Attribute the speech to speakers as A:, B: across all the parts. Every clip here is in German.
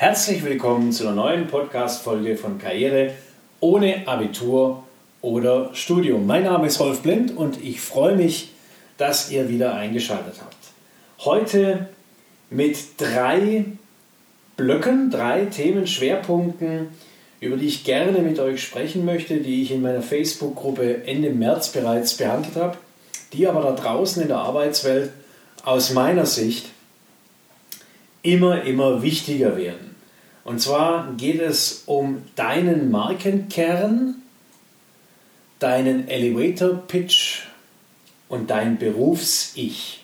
A: Herzlich willkommen zu einer neuen Podcast-Folge von Karriere ohne Abitur oder Studium. Mein Name ist Rolf Blind und ich freue mich, dass ihr wieder eingeschaltet habt. Heute mit drei Blöcken, drei Themenschwerpunkten, über die ich gerne mit euch sprechen möchte, die ich in meiner Facebook-Gruppe Ende März bereits behandelt habe, die aber da draußen in der Arbeitswelt aus meiner Sicht immer, immer wichtiger werden. Und zwar geht es um deinen Markenkern, deinen Elevator Pitch und dein Berufs-Ich.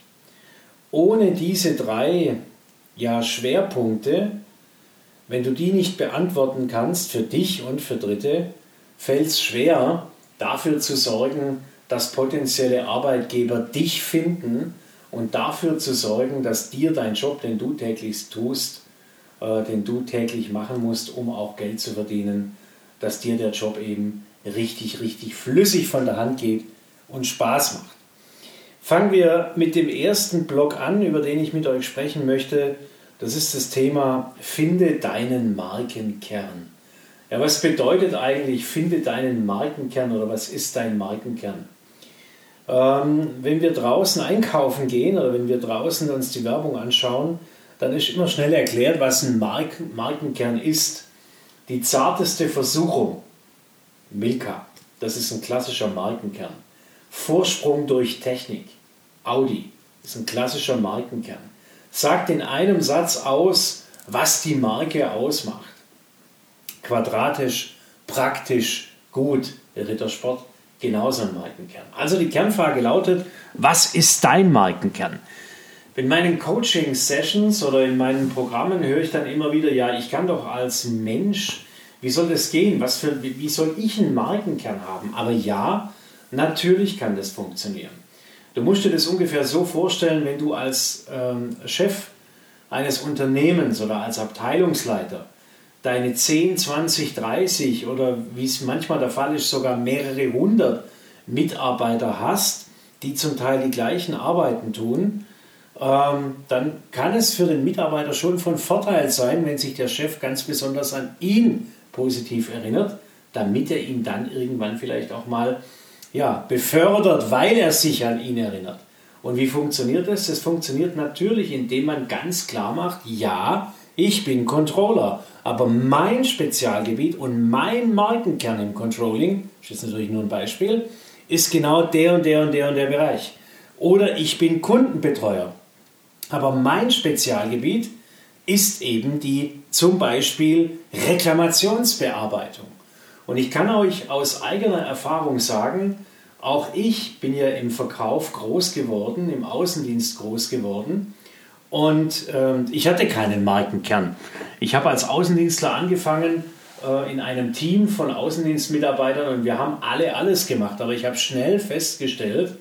A: Ohne diese drei ja, Schwerpunkte, wenn du die nicht beantworten kannst für dich und für Dritte, fällt es schwer, dafür zu sorgen, dass potenzielle Arbeitgeber dich finden und dafür zu sorgen, dass dir dein Job, den du täglich tust, äh, den du täglich machen musst, um auch Geld zu verdienen, dass dir der Job eben richtig, richtig flüssig von der Hand geht und Spaß macht. Fangen wir mit dem ersten Blog an, über den ich mit euch sprechen möchte. Das ist das Thema Finde deinen Markenkern. Ja, was bedeutet eigentlich Finde deinen Markenkern oder was ist dein Markenkern? Ähm, wenn wir draußen einkaufen gehen oder wenn wir draußen uns die Werbung anschauen, dann ist immer schnell erklärt, was ein Marken Markenkern ist. Die zarteste Versuchung, Milka, das ist ein klassischer Markenkern. Vorsprung durch Technik, Audi, ist ein klassischer Markenkern. Sagt in einem Satz aus, was die Marke ausmacht. Quadratisch, praktisch, gut, der Rittersport, genauso ein Markenkern. Also die Kernfrage lautet, was ist dein Markenkern? In meinen Coaching-Sessions oder in meinen Programmen höre ich dann immer wieder, ja, ich kann doch als Mensch, wie soll das gehen? Was für, wie soll ich einen Markenkern haben? Aber ja, natürlich kann das funktionieren. Du musst dir das ungefähr so vorstellen, wenn du als ähm, Chef eines Unternehmens oder als Abteilungsleiter deine 10, 20, 30 oder wie es manchmal der Fall ist, sogar mehrere hundert Mitarbeiter hast, die zum Teil die gleichen Arbeiten tun ähm, dann kann es für den Mitarbeiter schon von Vorteil sein, wenn sich der Chef ganz besonders an ihn positiv erinnert, damit er ihn dann irgendwann vielleicht auch mal ja, befördert, weil er sich an ihn erinnert. Und wie funktioniert das? Das funktioniert natürlich, indem man ganz klar macht, ja, ich bin Controller, aber mein Spezialgebiet und mein Markenkern im Controlling, das ist natürlich nur ein Beispiel, ist genau der und der und der und der Bereich. Oder ich bin Kundenbetreuer. Aber mein Spezialgebiet ist eben die zum Beispiel Reklamationsbearbeitung. Und ich kann euch aus eigener Erfahrung sagen, auch ich bin ja im Verkauf groß geworden, im Außendienst groß geworden. Und äh, ich hatte keinen Markenkern. Ich habe als Außendienstler angefangen äh, in einem Team von Außendienstmitarbeitern und wir haben alle alles gemacht. Aber ich habe schnell festgestellt,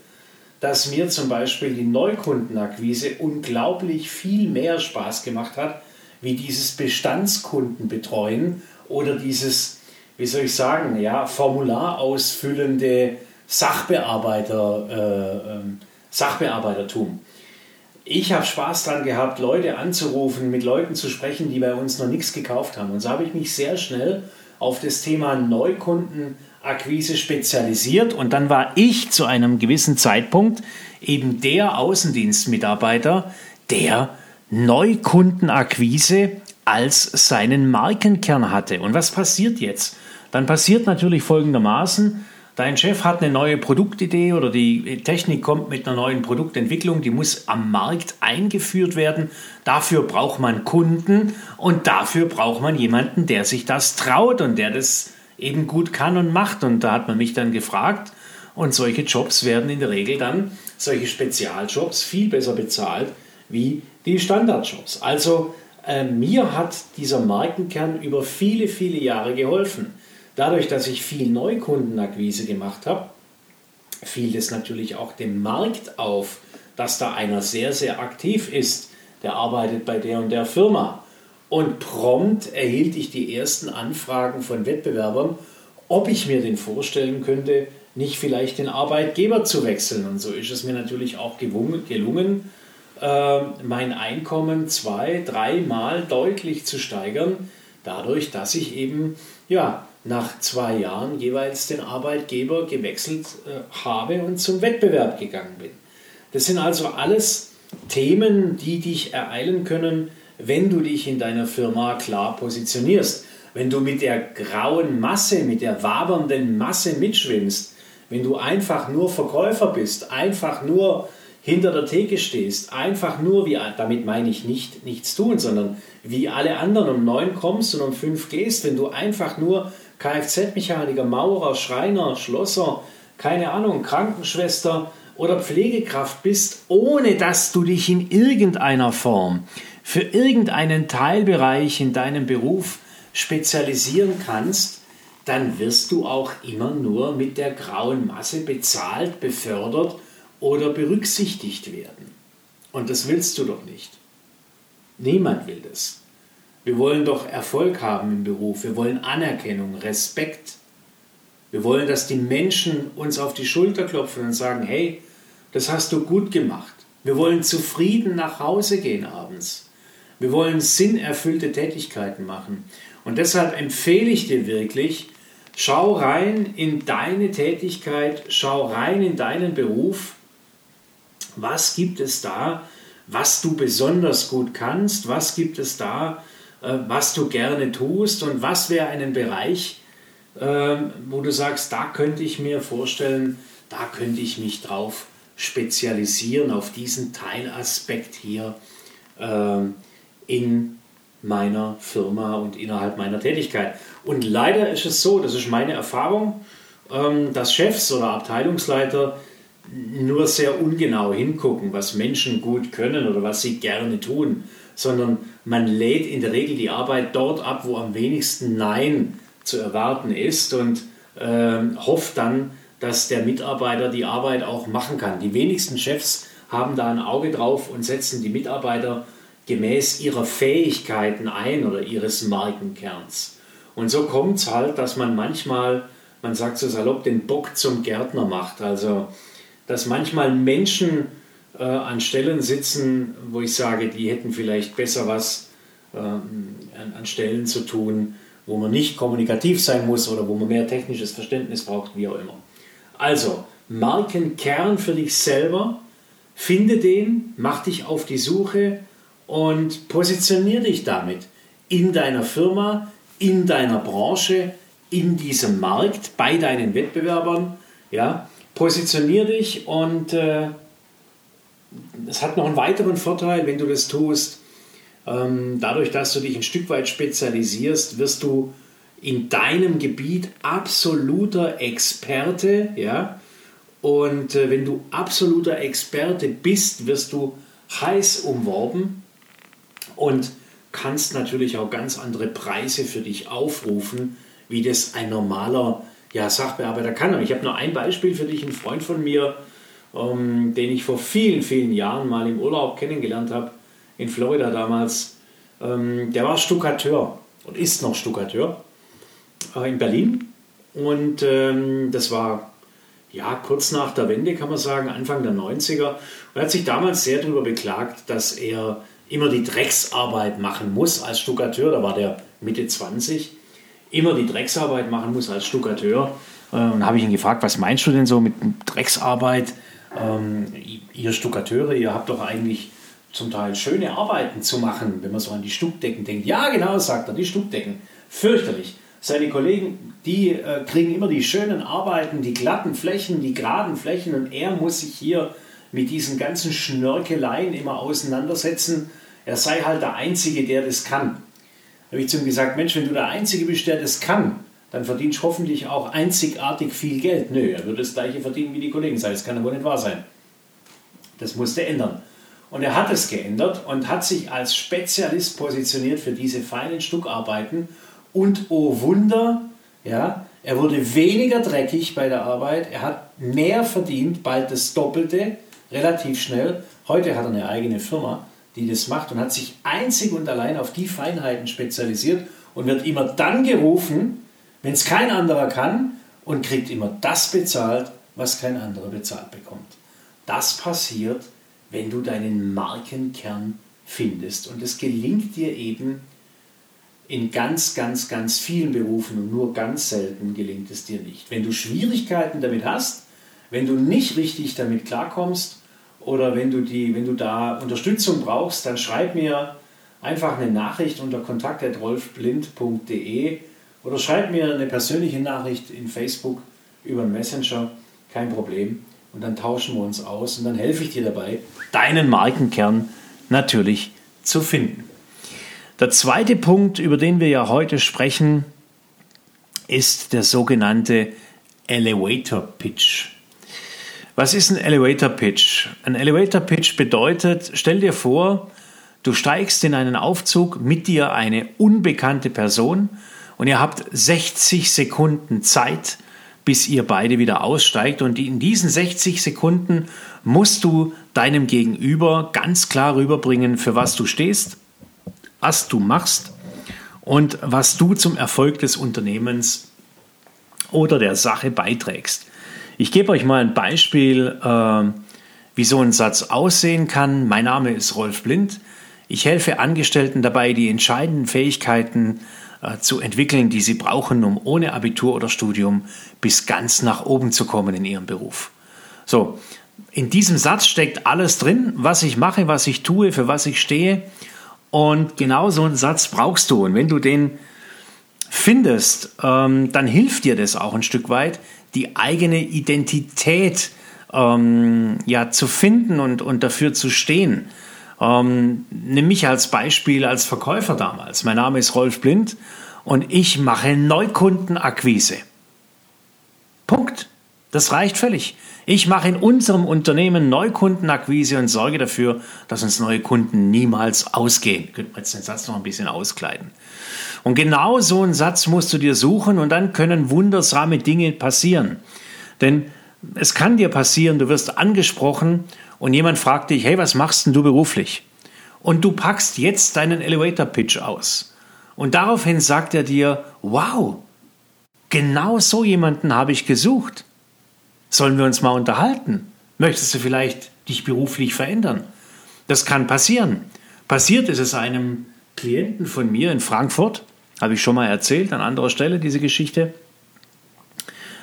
A: dass mir zum Beispiel die Neukundenakquise unglaublich viel mehr Spaß gemacht hat, wie dieses Bestandskundenbetreuen oder dieses, wie soll ich sagen, ja, Formular ausfüllende Sachbearbeiter, äh, äh, Sachbearbeitertum. Ich habe Spaß daran gehabt, Leute anzurufen, mit Leuten zu sprechen, die bei uns noch nichts gekauft haben. Und so habe ich mich sehr schnell auf das Thema Neukunden Akquise spezialisiert und dann war ich zu einem gewissen Zeitpunkt eben der Außendienstmitarbeiter, der Neukundenakquise als seinen Markenkern hatte. Und was passiert jetzt? Dann passiert natürlich folgendermaßen, dein Chef hat eine neue Produktidee oder die Technik kommt mit einer neuen Produktentwicklung, die muss am Markt eingeführt werden. Dafür braucht man Kunden und dafür braucht man jemanden, der sich das traut und der das eben gut kann und macht. Und da hat man mich dann gefragt. Und solche Jobs werden in der Regel dann, solche Spezialjobs, viel besser bezahlt wie die Standardjobs. Also äh, mir hat dieser Markenkern über viele, viele Jahre geholfen. Dadurch, dass ich viel Neukundenakquise gemacht habe, fiel es natürlich auch dem Markt auf, dass da einer sehr, sehr aktiv ist. Der arbeitet bei der und der Firma. Und prompt erhielt ich die ersten Anfragen von Wettbewerbern, ob ich mir den vorstellen könnte, nicht vielleicht den Arbeitgeber zu wechseln. Und so ist es mir natürlich auch gelungen. äh, mein Einkommen zwei, dreimal deutlich zu steigern, dadurch, dass ich eben ja, nach zwei Jahren jeweils den Arbeitgeber gewechselt äh, habe und zum Wettbewerb gegangen bin. Das sind also alles Themen, die dich ereilen können, wenn du dich in deiner Firma klar positionierst. Wenn du mit der grauen Masse, mit der wabernden Masse mitschwimmst, wenn du einfach nur Verkäufer bist, einfach nur hinter der Theke stehst, einfach nur, wie, damit meine ich nicht nichts tun, sondern wie alle anderen um neun kommst und um fünf gehst, wenn du einfach nur Kfz-Mechaniker, Maurer, Schreiner, Schlosser, keine Ahnung, Krankenschwester oder Pflegekraft bist, ohne dass du dich in irgendeiner Form für irgendeinen Teilbereich in deinem Beruf spezialisieren kannst, dann wirst du auch immer nur mit der grauen Masse bezahlt, befördert oder berücksichtigt werden. Und das willst du doch nicht. Niemand will das. Wir wollen doch Erfolg haben im Beruf. Wir wollen Anerkennung, Respekt. Wir wollen, dass die Menschen uns auf die Schulter klopfen und sagen, hey, das hast du gut gemacht. Wir wollen zufrieden nach Hause gehen abends. Wir wollen sinnerfüllte Tätigkeiten machen. Und deshalb empfehle ich dir wirklich, schau rein in deine Tätigkeit, schau rein in deinen Beruf. Was gibt es da, was du besonders gut kannst? Was gibt es da, äh, was du gerne tust und was wäre ein Bereich, ähm, wo du sagst, da könnte ich mir vorstellen, da könnte ich mich drauf spezialisieren, auf diesen Teilaspekt hier ähm, in meiner Firma und innerhalb meiner Tätigkeit. Und leider ist es so, das ist meine Erfahrung, ähm, dass Chefs oder Abteilungsleiter nur sehr ungenau hingucken, was Menschen gut können oder was sie gerne tun, sondern man lädt in der Regel die Arbeit dort ab, wo am wenigsten Nein zu erwarten ist und äh, hofft dann, dass der Mitarbeiter die Arbeit auch machen kann. Die wenigsten Chefs haben da ein Auge drauf und setzen die Mitarbeiter gemäß ihrer Fähigkeiten ein oder ihres Markenkerns. Und so kommt es halt, dass man manchmal, man sagt so salopp, den Bock zum Gärtner macht. Also, dass manchmal Menschen äh, an Stellen sitzen, wo ich sage, die hätten vielleicht besser was äh, an, an, Stellen zu tun, wo man nicht kommunikativ sein muss oder wo man mehr technisches Verständnis braucht, wie auch immer. Also, Markenkern für dich selber, finde den, mach dich auf die Suche und positioniere dich damit in deiner Firma, in deiner Branche, in diesem Markt, bei deinen Wettbewerbern. Ja, positioniere dich und äh, es hat noch einen weiteren Vorteil, wenn du das tust. Ähm, dadurch, dass du dich ein Stück weit spezialisierst, wirst du in deinem Gebiet absoluter Experte. Ja? Und äh, wenn du absoluter Experte bist, wirst du heiß umworben und kannst natürlich auch ganz andere Preise für dich aufrufen, wie das ein normaler ja, Sachbearbeiter kann. ich habe nur ein Beispiel für dich. Ein Freund von mir, ähm, den ich vor vielen, vielen Jahren mal im Urlaub kennengelernt habe, in Florida damals. Ähm, der war Stuckateur und ist noch Stuckateur äh, in Berlin. Und ähm, das war ja kurz nach der Wende, kann man sagen, Anfang der 90er. Und er hat sich damals sehr darüber beklagt, dass er immer die Drecksarbeit machen muss als Stuckateur. Da war der Mitte 20. Immer die Drecksarbeit machen muss als Stuckateur. Äh, und habe ich ihn gefragt, was meinst du denn so mit Drecksarbeit? ähm, ihr Stuckateure, ihr habt doch eigentlich zum Teil schöne Arbeiten zu machen, wenn man so an die Stuckdecken denkt. Ja, genau, sagt er, die Stuckdecken. Fürchterlich. Seine Kollegen, die äh, kriegen immer die schönen Arbeiten, die glatten Flächen, die geraden Flächen und er muss sich hier mit diesen ganzen Schnörkeleien immer auseinandersetzen. Er sei halt der Einzige, der das kann. Da habe ich zu ihm gesagt, Mensch, wenn du der Einzige bist, der das kann, dann verdienst du hoffentlich auch einzigartig viel Geld. Nö, er würde das gleiche verdienen wie die Kollegen. Das kann aber nicht wahr sein. Das musste ändern. Und er hat es geändert und hat sich als Spezialist positioniert für diese feinen Stuckarbeiten. Und oh Wunder, ja, er wurde weniger dreckig bei der Arbeit, er hat mehr verdient, bald das Doppelte, relativ schnell. Heute hat er eine eigene Firma, die das macht und hat sich einzig und allein auf die Feinheiten spezialisiert und wird immer dann gerufen, wenn es kein anderer kann und kriegt immer das bezahlt, was kein anderer bezahlt bekommt. Das passiert wenn du deinen Markenkern findest. Und es gelingt dir eben in ganz, ganz, ganz vielen Berufen und nur ganz selten gelingt es dir nicht. Wenn du Schwierigkeiten damit hast, wenn du nicht richtig damit klarkommst oder wenn du, die, wenn du da Unterstützung brauchst, dann schreib mir einfach eine Nachricht unter kontakt.rolfblind.de oder schreib mir eine persönliche Nachricht in Facebook über Messenger, kein Problem. Und dann tauschen wir uns aus und dann helfe ich dir dabei, deinen Markenkern natürlich zu finden. Der zweite Punkt, über den wir ja heute sprechen, ist der sogenannte Elevator Pitch. Was ist ein Elevator Pitch? Ein Elevator Pitch bedeutet, stell dir vor, du steigst in einen Aufzug, mit dir eine unbekannte Person und ihr habt 60 Sekunden Zeit, bis ihr beide wieder aussteigt. Und in diesen 60 Sekunden musst du deinem Gegenüber ganz klar rüberbringen, für was du stehst, was du machst und was du zum Erfolg des Unternehmens oder der Sache beiträgst. Ich gebe euch mal ein Beispiel, äh, wie so ein Satz aussehen kann. Mein Name ist Rolf Blind. Ich helfe Angestellten dabei, die entscheidenden Fähigkeiten äh, zu entwickeln, die sie brauchen, um ohne Abitur oder Studium bis ganz nach oben zu kommen in ihrem Beruf. So, in diesem Satz steckt alles drin, was ich mache, was ich tue, für was ich stehe. Und genau so einen Satz brauchst du. Und wenn du den findest, ähm, dann hilft dir das auch ein Stück weit, die eigene Identität ähm, ja, zu finden und, und dafür zu stehen. Ähm, nimm mich als Beispiel als Verkäufer damals. Mein Name ist Rolf Blind und ich mache Neukundenakquise. Punkt. Das reicht völlig. Ich mache in unserem Unternehmen Neukundenakquise und sorge dafür, dass uns neue Kunden niemals ausgehen. Könnte man jetzt den Satz noch ein bisschen auskleiden. Und genau so einen Satz musst du dir suchen und dann können wundersame Dinge passieren. Denn es kann dir passieren, du wirst angesprochen und jemand fragt dich, hey, was machst denn du beruflich? Und du packst jetzt deinen Elevator Pitch aus. Und daraufhin sagt er dir, wow, genau so jemanden habe ich gesucht. Sollen wir uns mal unterhalten? Möchtest du vielleicht dich beruflich verändern? Das kann passieren. Passiert ist es einem Klienten von mir in Frankfurt, habe ich schon mal erzählt an anderer Stelle diese Geschichte.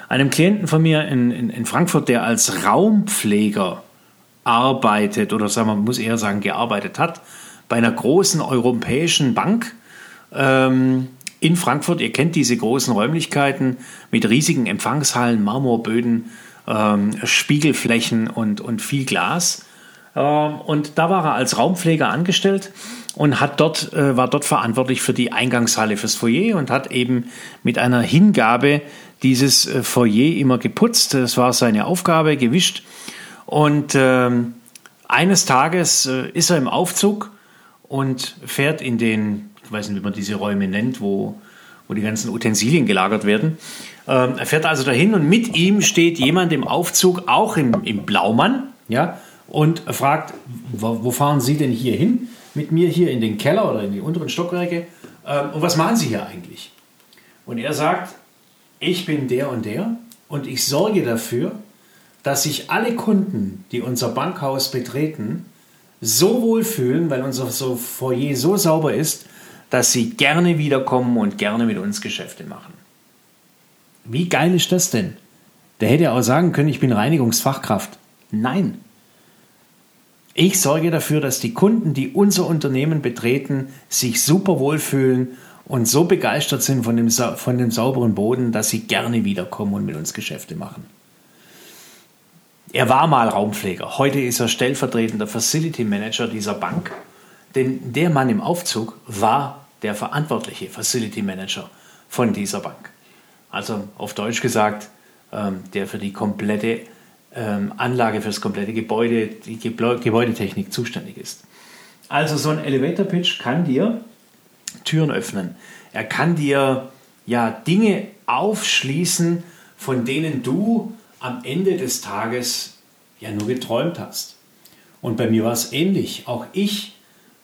A: Einem Klienten von mir in, in, in Frankfurt, der als Raumpfleger arbeitet oder sagen wir, muss eher sagen, gearbeitet hat, bei einer großen europäischen Bank ähm, in Frankfurt. Ihr kennt diese großen Räumlichkeiten mit riesigen Empfangshallen, Marmorböden, ähm, Spiegelflächen und, und viel Glas. Ähm, und da war er als Raumpfleger angestellt und hat dort, äh, war dort verantwortlich für die Eingangshalle fürs Foyer und hat eben mit einer Hingabe dieses äh, Foyer immer geputzt. Das war seine Aufgabe, gewischt. Und ähm, eines Tages äh, ist er im Aufzug und fährt in den, ich weiß nicht, wie man diese Räume nennt, wo, wo die ganzen Utensilien gelagert werden. Ähm, er fährt also dahin und mit ihm steht jemand im Aufzug, auch im, im Blaumann, ja, und fragt, wo fahren Sie denn hier hin? Mit mir hier in den Keller oder in die unteren Stockwerke. Ähm, und was machen Sie hier eigentlich? Und er sagt, ich bin der und der und ich sorge dafür, dass sich alle Kunden, die unser Bankhaus betreten, so wohl fühlen, weil unser Foyer so sauber ist, dass sie gerne wiederkommen und gerne mit uns Geschäfte machen. Wie geil ist das denn? Der hätte auch sagen können, ich bin Reinigungsfachkraft. Nein. Ich sorge dafür, dass die Kunden, die unser Unternehmen betreten, sich super wohlfühlen und so begeistert sind von dem, von dem sauberen Boden, dass sie gerne wiederkommen und mit uns Geschäfte machen. Er war mal Raumpfleger, heute ist er stellvertretender Facility Manager dieser Bank, denn der Mann im Aufzug war der verantwortliche Facility Manager von dieser Bank. Also auf Deutsch gesagt, ähm, der für die komplette ähm, Anlage, für das komplette Gebäude, die Gebäudetechnik zuständig ist. Also so ein Elevator Pitch kann dir Türen öffnen. Er kann dir ja Dinge aufschließen, von denen du am Ende des Tages ja nur geträumt hast. Und bei mir war es ähnlich. Auch ich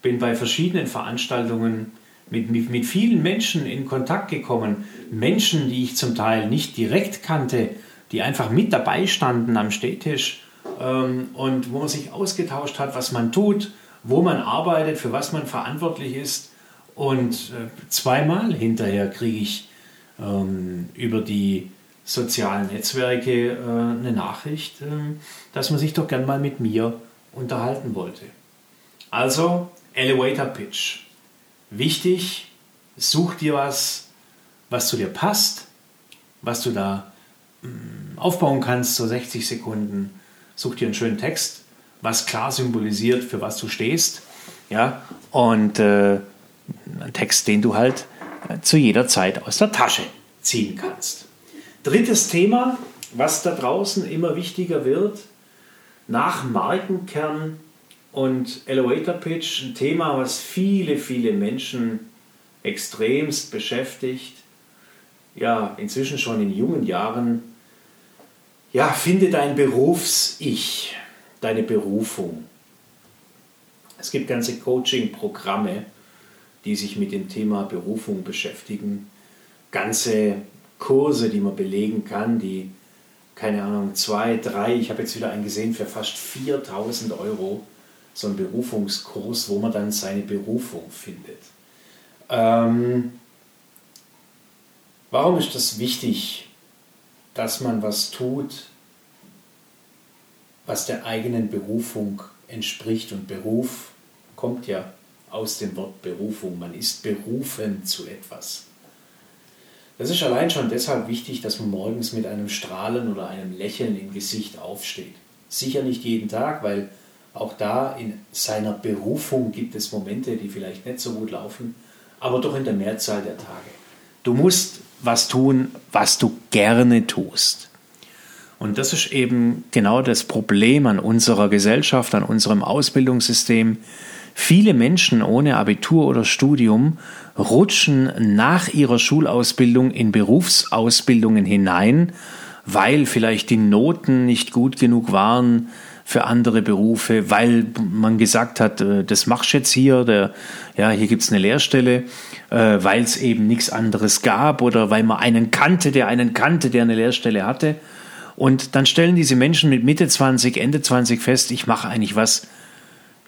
A: bin bei verschiedenen Veranstaltungen mit, mit, mit vielen Menschen in Kontakt gekommen. Menschen, die ich zum Teil nicht direkt kannte, die einfach mit dabei standen am Stehtisch ähm, und wo man sich ausgetauscht hat, was man tut, wo man arbeitet, für was man verantwortlich ist. Und äh, zweimal hinterher kriege ich ähm, über die sozialen Netzwerke äh, eine Nachricht, äh, dass man sich doch gern mal mit mir unterhalten wollte. Also Elevator Pitch. Wichtig, such dir was, was zu dir passt, was du da aufbauen kannst, so 60 Sekunden. Such dir einen schönen Text, was klar symbolisiert, für was du stehst. Ja, und äh, einen Text, den du halt äh, zu jeder Zeit aus der Tasche ziehen kannst. Drittes Thema, was da draußen immer wichtiger wird, nach Markenkern und Elevator Pitch, ein Thema, was viele, viele Menschen extremst beschäftigt, ja, inzwischen schon in jungen Jahren. Ja, finde dein Berufs-Ich, deine Berufung. Es gibt ganze Coaching-Programme, die sich mit dem Thema Berufung beschäftigen, ganze Kurse, die man belegen kann, die, keine Ahnung, zwei, drei, ich habe jetzt wieder einen gesehen für fast 4000 Euro, so ein Berufungskurs, wo man dann seine Berufung findet. Ähm, warum ist das wichtig, dass man was tut, was der eigenen Berufung entspricht? Und Beruf kommt ja aus dem Wort Berufung. Man ist berufen zu etwas. Das ist allein schon deshalb wichtig, dass man morgens mit einem Strahlen oder einem Lächeln im Gesicht aufsteht. Sicher nicht jeden Tag, weil auch da in seiner Berufung gibt es Momente, die vielleicht nicht so gut laufen, aber doch in der Mehrzahl der Tage. Du musst was tun, was du gerne tust. Und das ist eben genau das Problem an unserer Gesellschaft, an unserem Ausbildungssystem. Viele Menschen ohne Abitur oder Studium rutschen nach ihrer Schulausbildung in Berufsausbildungen hinein, weil vielleicht die Noten nicht gut genug waren für andere Berufe, weil man gesagt hat, äh, das machst du jetzt hier, der, ja, hier gibt es eine Lehrstelle, äh, weil es eben nichts anderes gab oder weil man einen kannte, der einen kannte, der eine Lehrstelle hatte. Und dann stellen diese Menschen mit Mitte 20, Ende 20 fest, ich mache eigentlich was,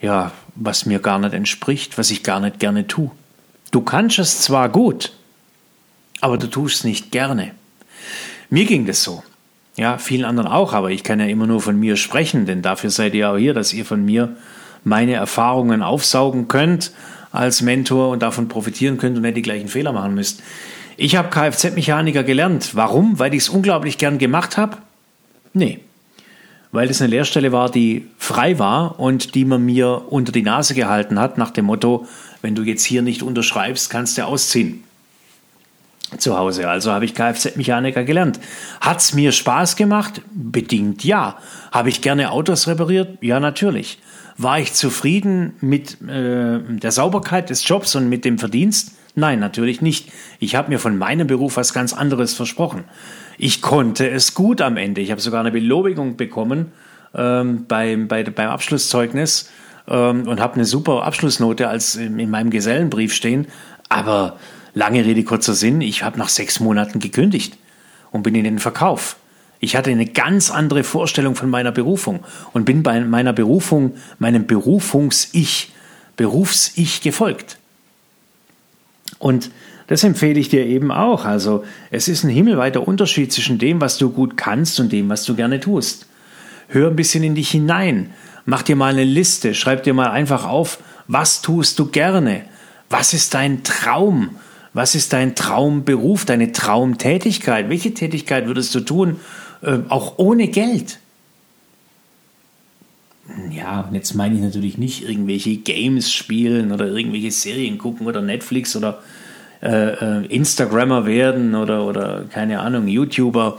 A: ja, was mir gar nicht entspricht, was ich gar nicht gerne tue. Du kannst es zwar gut, aber du tust es nicht gerne. Mir ging das so. Ja, vielen anderen auch, aber ich kann ja immer nur von mir sprechen, denn dafür seid ihr auch hier, dass ihr von mir meine Erfahrungen aufsaugen könnt als Mentor und davon profitieren könnt und nicht die gleichen Fehler machen müsst. Ich habe Kfz-Mechaniker gelernt. Warum? Weil ich es unglaublich gern gemacht habe? Nee, weil es eine Lehrstelle war, die frei war und die man mir unter die Nase gehalten hat, nach dem Motto, wenn du jetzt hier nicht unterschreibst, kannst du ausziehen. Zu Hause. Also habe ich Kfz-Mechaniker gelernt. Hat es mir Spaß gemacht? Bedingt ja. Habe ich gerne Autos repariert? Ja, natürlich. War ich zufrieden mit äh, der Sauberkeit des Jobs und mit dem Verdienst? Nein, natürlich nicht. Ich habe mir von meinem Beruf was ganz anderes versprochen. Ich konnte es gut am Ende. Ich habe sogar eine Belobigung bekommen ähm, beim, bei, beim Abschlusszeugnis ähm, und habe eine super Abschlussnote als in meinem Gesellenbrief stehen. Aber lange Rede, kurzer Sinn, ich habe nach sechs Monaten gekündigt und bin in den Verkauf. Ich hatte eine ganz andere Vorstellung von meiner Berufung und bin bei meiner Berufung, meinem Berufungs-Ich, Berufs-Ich gefolgt. Und das empfehle ich dir eben auch. Also es ist ein himmelweiter Unterschied zwischen dem, was du gut kannst und dem, was du gerne tust. Hör ein bisschen in dich hinein. Mach dir mal eine Liste. Schreib dir mal einfach auf, was tust du gerne? Was ist dein Traum? Was ist dein Traumberuf, deine Traumtätigkeit? Welche Tätigkeit würdest du tun, äh, auch ohne Geld? Ja, und jetzt meine ich natürlich nicht irgendwelche Games spielen oder irgendwelche Serien gucken oder Netflix oder äh, äh, Instagrammer werden oder, oder keine Ahnung, YouTuber,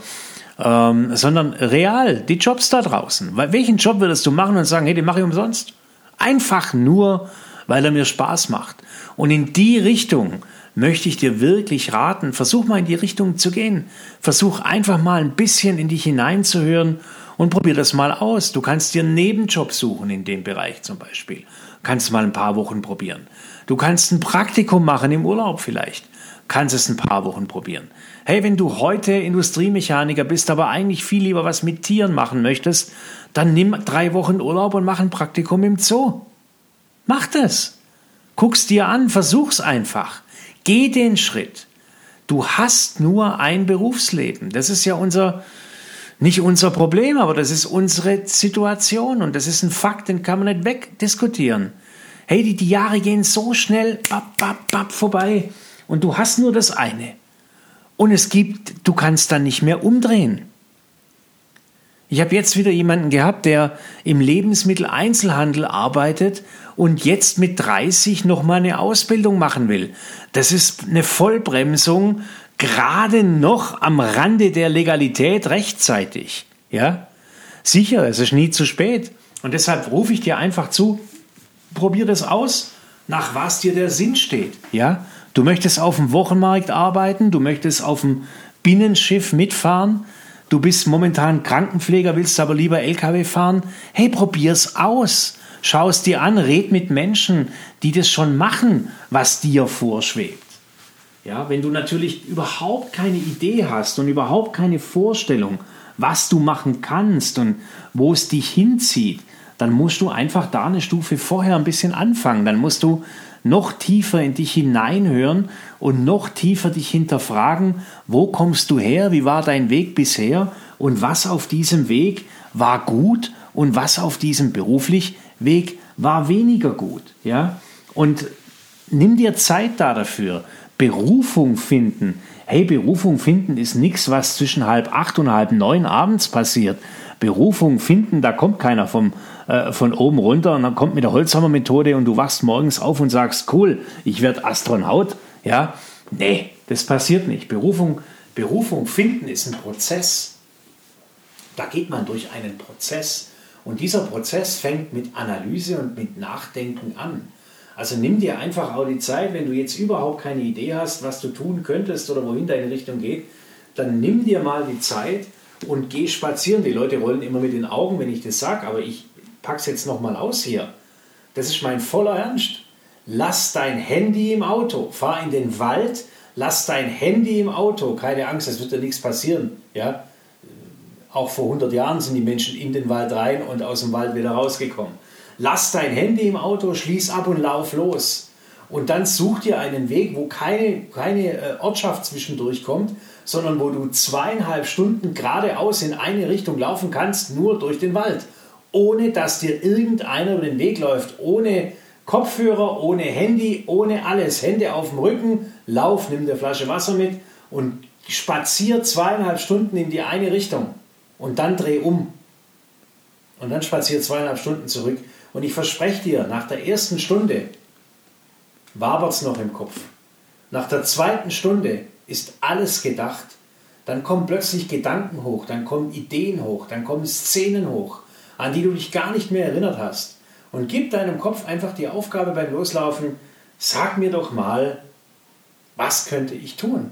A: ähm, sondern real die Jobs da draußen. Weil, welchen Job würdest du machen und sagen, hey, den mache ich umsonst? Einfach nur, weil er mir Spaß macht. Und in die Richtung möchte ich dir wirklich raten, versuch mal in die Richtung zu gehen. Versuch einfach mal ein bisschen in dich hineinzuhören und probier das mal aus. Du kannst dir einen Nebenjob suchen in dem Bereich zum Beispiel. Kannst mal ein paar Wochen probieren. Du kannst ein Praktikum machen im Urlaub vielleicht. kannst es ein paar Wochen probieren. Hey, wenn du heute Industriemechaniker bist, aber eigentlich viel lieber was mit Tieren machen möchtest, dann nimm drei Wochen Urlaub und mach ein Praktikum im Zoo. Mach das. Guck's dir an, versuch's einfach. Geh den Schritt. Du hast nur ein Berufsleben. Das ist ja unser, nicht unser Problem, aber das ist unsere Situation und das ist ein Fakt, den kann man nicht wegdiskutieren. Hey, die, die Jahre gehen so schnell bap, bap, bap, vorbei und du hast nur das eine. Und es gibt, du kannst dann nicht mehr umdrehen. Ich habe jetzt wieder jemanden gehabt, der im Lebensmitteleinzelhandel arbeitet und jetzt mit 30 noch mal eine Ausbildung machen will. Das ist eine Vollbremsung, gerade noch am Rande der Legalität rechtzeitig. Ja? Sicher, es ist nie zu spät. Und deshalb rufe ich dir einfach zu, probier das aus, nach was dir der Sinn steht. Ja? Du möchtest auf dem Wochenmarkt arbeiten, du möchtest auf dem Binnenschiff mitfahren, du bist momentan Krankenpfleger, willst aber lieber LKW fahren. Hey, probier's aus. Schau es dir an, red mit Menschen, die das schon machen, was dir vorschwebt. Ja, wenn du natürlich überhaupt keine Idee hast und überhaupt keine Vorstellung, was du machen kannst und wo es dich hinzieht, dann musst du einfach da eine Stufe vorher ein bisschen anfangen. Dann musst du noch tiefer in dich hineinhören und noch tiefer dich hinterfragen, wo kommst du her, wie war dein Weg bisher und was auf diesem Weg war gut und was auf diesem beruflich Weg war weniger gut. Ja? Und nimm dir Zeit da dafür. Berufung finden. Hey, Berufung finden ist nichts, was zwischen halb acht und halb neun abends passiert. Berufung finden, da kommt keiner vom, äh, von oben runter und dann kommt mit der Holzhammer-Methode und du wachst morgens auf und sagst, cool, ich werde Astronaut. Ja, nee, das passiert nicht. Berufung, Berufung finden ist ein Prozess. Da geht man durch einen Prozess. Und dieser Prozess fängt mit Analyse und mit Nachdenken an. Also nimm dir einfach auch die Zeit, wenn du jetzt überhaupt keine Idee hast, was du tun könntest oder wohin deine Richtung geht, dann nimm dir mal die Zeit und geh spazieren. Die Leute rollen immer mit den Augen, wenn ich das sage, aber ich pack's jetzt nochmal aus hier. Das ist mein voller Ernst. Lass dein Handy im Auto, fahr in den Wald, lass dein Handy im Auto. Keine Angst, es wird dir nichts passieren. Ja? Auch vor 100 Jahren sind die Menschen in den Wald rein und aus dem Wald wieder rausgekommen. Lass dein Handy im Auto, schließ ab und lauf los. Und dann such dir einen Weg, wo keine, keine äh, Ortschaft zwischendurch kommt, sondern wo du zweieinhalb Stunden geradeaus in eine Richtung laufen kannst, nur durch den Wald. Ohne dass dir irgendeiner über den Weg läuft, ohne Kopfhörer, ohne Handy, ohne alles. Hände auf dem Rücken, lauf, nimm eine Flasche Wasser mit und spazier zweieinhalb Stunden in die eine Richtung. Und dann dreh um. Und dann spazier zweieinhalb Stunden zurück. Und ich verspreche dir, nach der ersten Stunde wabert es noch im Kopf. Nach der zweiten Stunde ist alles gedacht. Dann kommen plötzlich Gedanken hoch, dann kommen Ideen hoch, dann kommen Szenen hoch, an die du dich gar nicht mehr erinnert hast. Und gib deinem Kopf einfach die Aufgabe beim Loslaufen, sag mir doch mal, was könnte ich tun?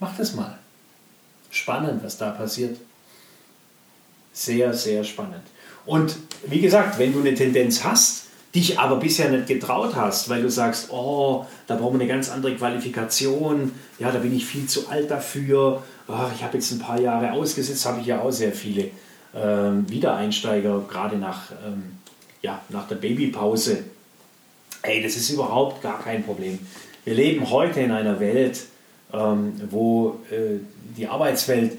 A: Mach das mal. Spannend, was da passiert. Sehr, sehr spannend. Und wie gesagt, wenn du eine Tendenz hast, dich aber bisher nicht getraut hast, weil du sagst, oh, da brauchen wir eine ganz andere Qualifikation, ja, da bin ich viel zu alt dafür, oh, ich habe jetzt ein paar Jahre ausgesetzt, habe ich ja auch sehr viele ähm, Wiedereinsteiger, gerade nach, ähm, ja, nach der Babypause. Ey, das ist überhaupt gar kein Problem. Wir leben heute in einer Welt, ähm, wo äh, die Arbeitswelt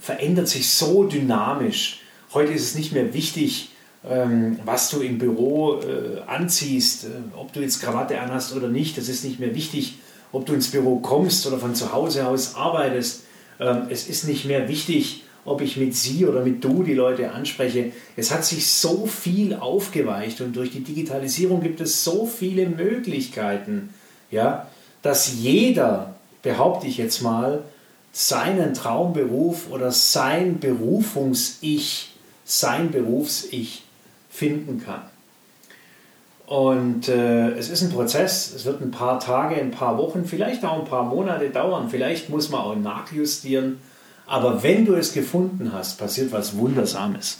A: verändert sich so dynamisch. Heute ist es nicht mehr wichtig, was du im Büro äh, anziehst, äh, ob du jetzt Krawatte anhast oder nicht. Das ist nicht mehr wichtig, ob du ins Büro kommst oder von zu Hause aus arbeitest. Ähm, es ist nicht mehr wichtig, ob ich mit sie oder mit du die Leute anspreche. Es hat sich so viel aufgeweicht und durch die Digitalisierung gibt es so viele Möglichkeiten, ja, dass jeder, behaupte ich jetzt mal, seinen Traumberuf oder sein Berufungs-Ich sein Berufs-Ich finden kann. Und äh, es ist ein Prozess, es wird ein paar Tage, ein paar Wochen, vielleicht auch ein paar Monate dauern, vielleicht muss man auch nachjustieren, aber wenn du es gefunden hast, passiert was Wundersames.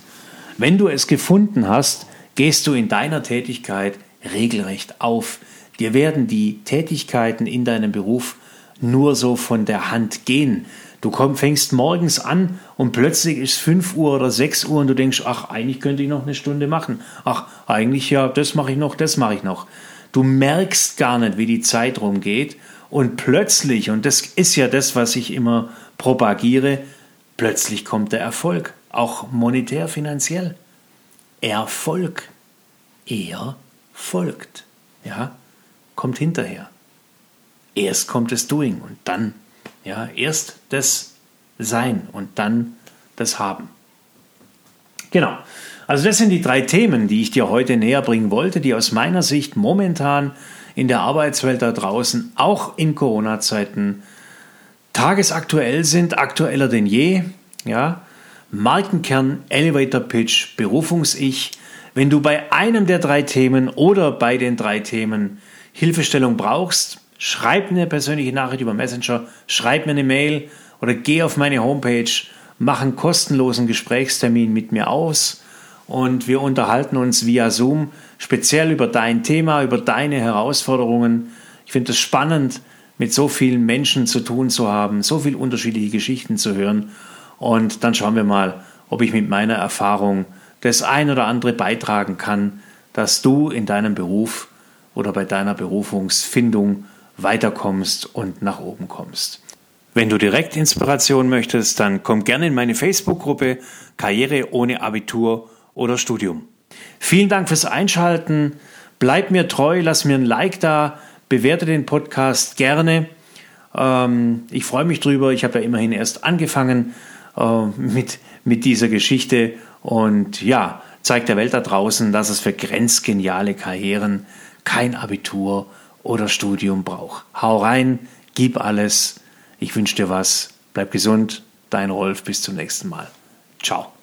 A: Wenn du es gefunden hast, gehst du in deiner Tätigkeit regelrecht auf. Dir werden die Tätigkeiten in deinem Beruf nur so von der Hand gehen. Du komm, fängst morgens an und plötzlich ist 5 Uhr oder 6 Uhr und du denkst, ach, eigentlich könnte ich noch eine Stunde machen. Ach, eigentlich ja, das mache ich noch, das mache ich noch. Du merkst gar nicht, wie die Zeit rumgeht und plötzlich, und das ist ja das, was ich immer propagiere, plötzlich kommt der Erfolg, auch monetär, finanziell. Erfolg. Er folgt. Ja, kommt hinterher. Erst kommt das Doing und dann, ja, erst das Sein und dann das Haben. Genau. Also das sind die drei Themen, die ich dir heute näher bringen wollte, die aus meiner Sicht momentan in der Arbeitswelt da draußen, auch in Corona-Zeiten, tagesaktuell sind, aktueller denn je. Ja, Markenkern, Elevator Pitch, Berufungs-Ich. Wenn du bei einem der drei Themen oder bei den drei Themen Hilfestellung brauchst, schreib mir eine persönliche Nachricht über Messenger, schreib mir eine Mail oder geh auf meine Homepage, mach einen kostenlosen Gesprächstermin mit mir aus und wir unterhalten uns via Zoom speziell über dein Thema, über deine Herausforderungen. Ich finde es spannend, mit so vielen Menschen zu tun zu haben, so viele unterschiedliche Geschichten zu hören. Und dann schauen wir mal, ob ich mit meiner Erfahrung das ein oder andere beitragen kann, dass du in deinem Beruf oder bei deiner Berufungsfindung weiterkommst und nach oben kommst. Wenn du direkt Inspiration möchtest, dann komm gerne in meine Facebook-Gruppe Karriere ohne Abitur oder Studium. Vielen Dank fürs Einschalten. Bleib mir treu, lass mir ein Like da, bewerte den Podcast gerne. Ähm, ich freue mich drüber. Ich habe ja immerhin erst angefangen äh, mit, mit dieser Geschichte und ja, zeigt der Welt da draußen, dass es für grenzgeniale Karrieren kein Abitur oder Studium braucht. Hau rein, gib alles. Ich wünsche dir was. Bleib gesund. Dein Rolf. Bis zum nächsten Mal. Ciao.